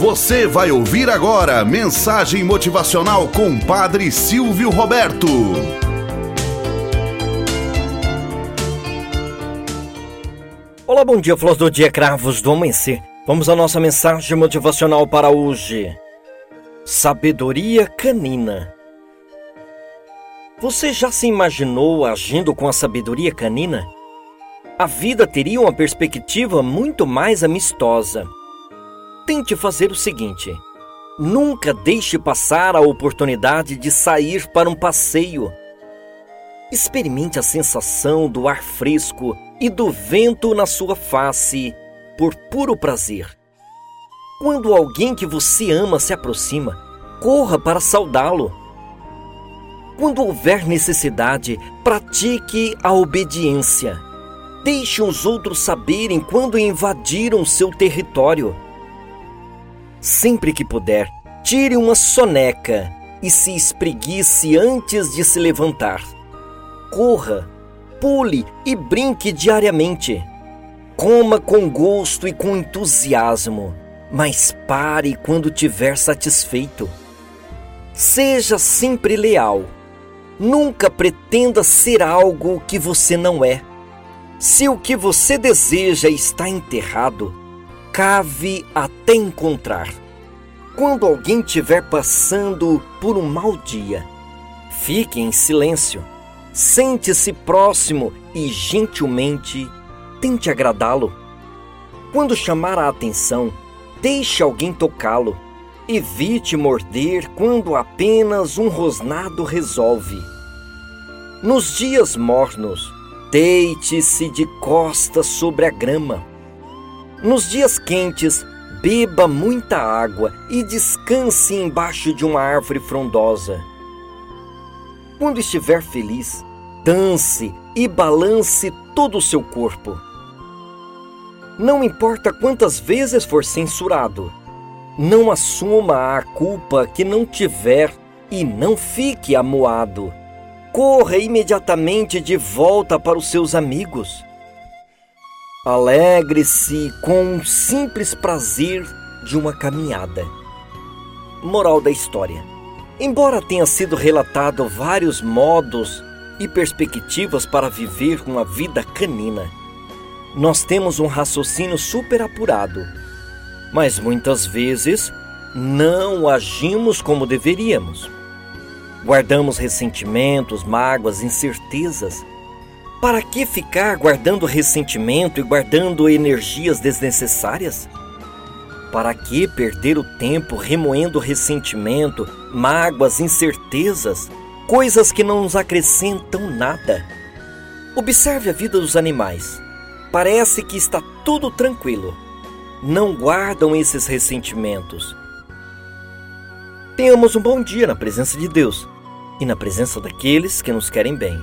Você vai ouvir agora mensagem motivacional com Padre Silvio Roberto. Olá, bom dia, flores do dia, cravos do amanhecer. Vamos à nossa mensagem motivacional para hoje. Sabedoria canina. Você já se imaginou agindo com a sabedoria canina? A vida teria uma perspectiva muito mais amistosa Tente fazer o seguinte: nunca deixe passar a oportunidade de sair para um passeio. Experimente a sensação do ar fresco e do vento na sua face por puro prazer. Quando alguém que você ama se aproxima, corra para saudá-lo. Quando houver necessidade, pratique a obediência. Deixe os outros saberem quando invadiram seu território. Sempre que puder, tire uma soneca e se espreguice antes de se levantar. Corra, pule e brinque diariamente. Coma com gosto e com entusiasmo, mas pare quando tiver satisfeito. Seja sempre leal. Nunca pretenda ser algo que você não é. Se o que você deseja está enterrado, cave até encontrar. Quando alguém estiver passando por um mau dia, fique em silêncio, sente-se próximo e gentilmente tente agradá-lo. Quando chamar a atenção, deixe alguém tocá-lo. Evite morder quando apenas um rosnado resolve. Nos dias mornos, deite-se de costas sobre a grama nos dias quentes, beba muita água e descanse embaixo de uma árvore frondosa. Quando estiver feliz, dance e balance todo o seu corpo. Não importa quantas vezes for censurado, não assuma a culpa que não tiver e não fique amuado. Corra imediatamente de volta para os seus amigos. Alegre-se com o simples prazer de uma caminhada. Moral da história: Embora tenha sido relatado vários modos e perspectivas para viver uma vida canina, nós temos um raciocínio super apurado, mas muitas vezes não agimos como deveríamos. Guardamos ressentimentos, mágoas, incertezas para que ficar guardando ressentimento e guardando energias desnecessárias? Para que perder o tempo remoendo ressentimento, mágoas, incertezas, coisas que não nos acrescentam nada? Observe a vida dos animais. Parece que está tudo tranquilo. Não guardam esses ressentimentos. Tenhamos um bom dia na presença de Deus e na presença daqueles que nos querem bem.